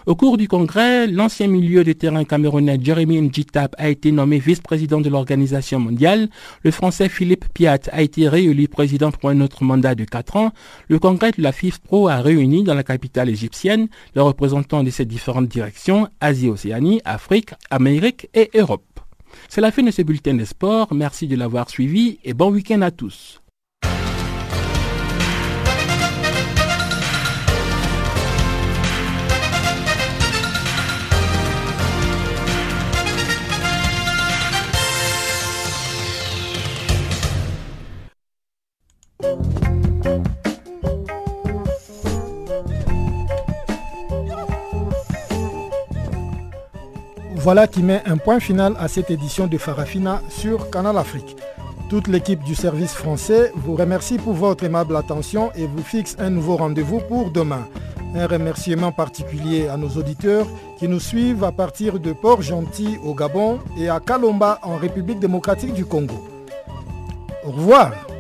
Au cours du congrès, l'ancien milieu de terrain camerounais Jeremy Njitap a été nommé vice-président de l'organisation mondiale. Le français Philippe Piat a été réélu président pour un autre mandat de 4 ans. Le congrès de la FIFPro a réuni dans la capitale égyptienne les représentants de ces différentes directions, Asie-Océanie, Afrique, Amérique et Europe. C'est la fin de ce bulletin des sports. Merci de l'avoir suivi et bon week-end à tous. Voilà qui met un point final à cette édition de Farafina sur Canal Afrique. Toute l'équipe du service français vous remercie pour votre aimable attention et vous fixe un nouveau rendez-vous pour demain. Un remerciement particulier à nos auditeurs qui nous suivent à partir de Port-Gentil au Gabon et à Kalomba en République démocratique du Congo. Au revoir